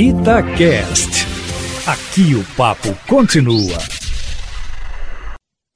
Itacast. Aqui o papo continua.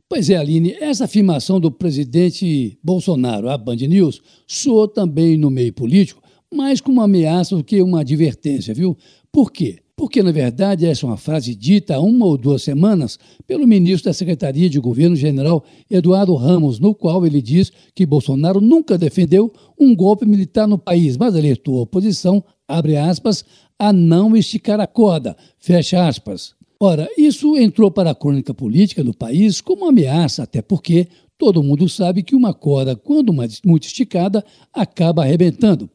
Pois é, Aline, essa afirmação do presidente Bolsonaro à Band News soou também no meio político mais como uma ameaça do que uma advertência, viu? Por quê? Porque, na verdade, essa é uma frase dita há uma ou duas semanas pelo ministro da Secretaria de Governo General Eduardo Ramos, no qual ele diz que Bolsonaro nunca defendeu um golpe militar no país, mas alertou a oposição, abre aspas, a não esticar a corda, fecha aspas. Ora, isso entrou para a crônica política do país como uma ameaça, até porque todo mundo sabe que uma corda, quando muito esticada, acaba arrebentando.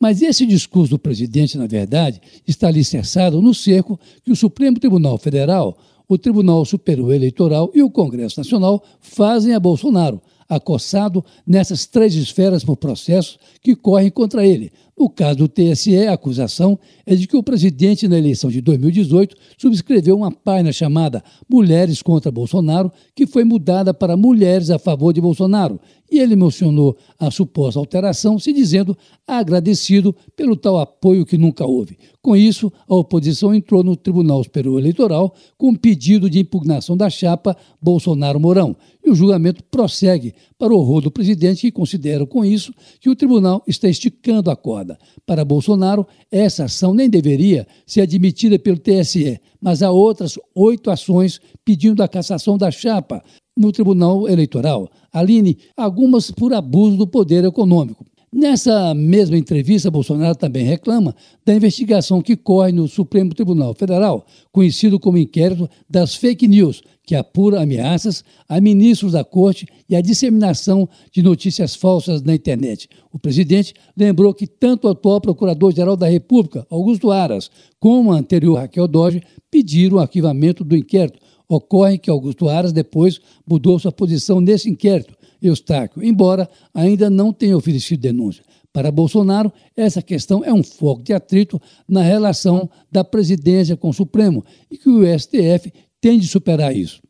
Mas esse discurso do presidente, na verdade, está alicerçado no cerco que o Supremo Tribunal Federal, o Tribunal Superior Eleitoral e o Congresso Nacional fazem a Bolsonaro, acossado nessas três esferas por processos que correm contra ele, no caso do TSE, a acusação é de que o presidente, na eleição de 2018, subscreveu uma página chamada Mulheres contra Bolsonaro, que foi mudada para Mulheres a favor de Bolsonaro. E ele mencionou a suposta alteração, se dizendo agradecido pelo tal apoio que nunca houve. Com isso, a oposição entrou no Tribunal Superior Eleitoral com um pedido de impugnação da chapa Bolsonaro-Mourão. E o julgamento prossegue para o horror do presidente, que considera com isso que o tribunal está esticando a corda. Para Bolsonaro, essa ação nem deveria ser admitida pelo TSE, mas há outras oito ações pedindo a cassação da chapa no Tribunal Eleitoral. Aline, algumas por abuso do poder econômico. Nessa mesma entrevista, Bolsonaro também reclama da investigação que corre no Supremo Tribunal Federal, conhecido como inquérito das fake news, que apura ameaças a ministros da corte e a disseminação de notícias falsas na internet. O presidente lembrou que tanto o atual Procurador-Geral da República, Augusto Aras, como a anterior Raquel Doge pediram o arquivamento do inquérito. Ocorre que Augusto Aras depois mudou sua posição nesse inquérito Eustáquio, embora ainda não tenha oferecido denúncia. Para Bolsonaro, essa questão é um foco de atrito na relação da presidência com o Supremo e que o STF tem de superar isso.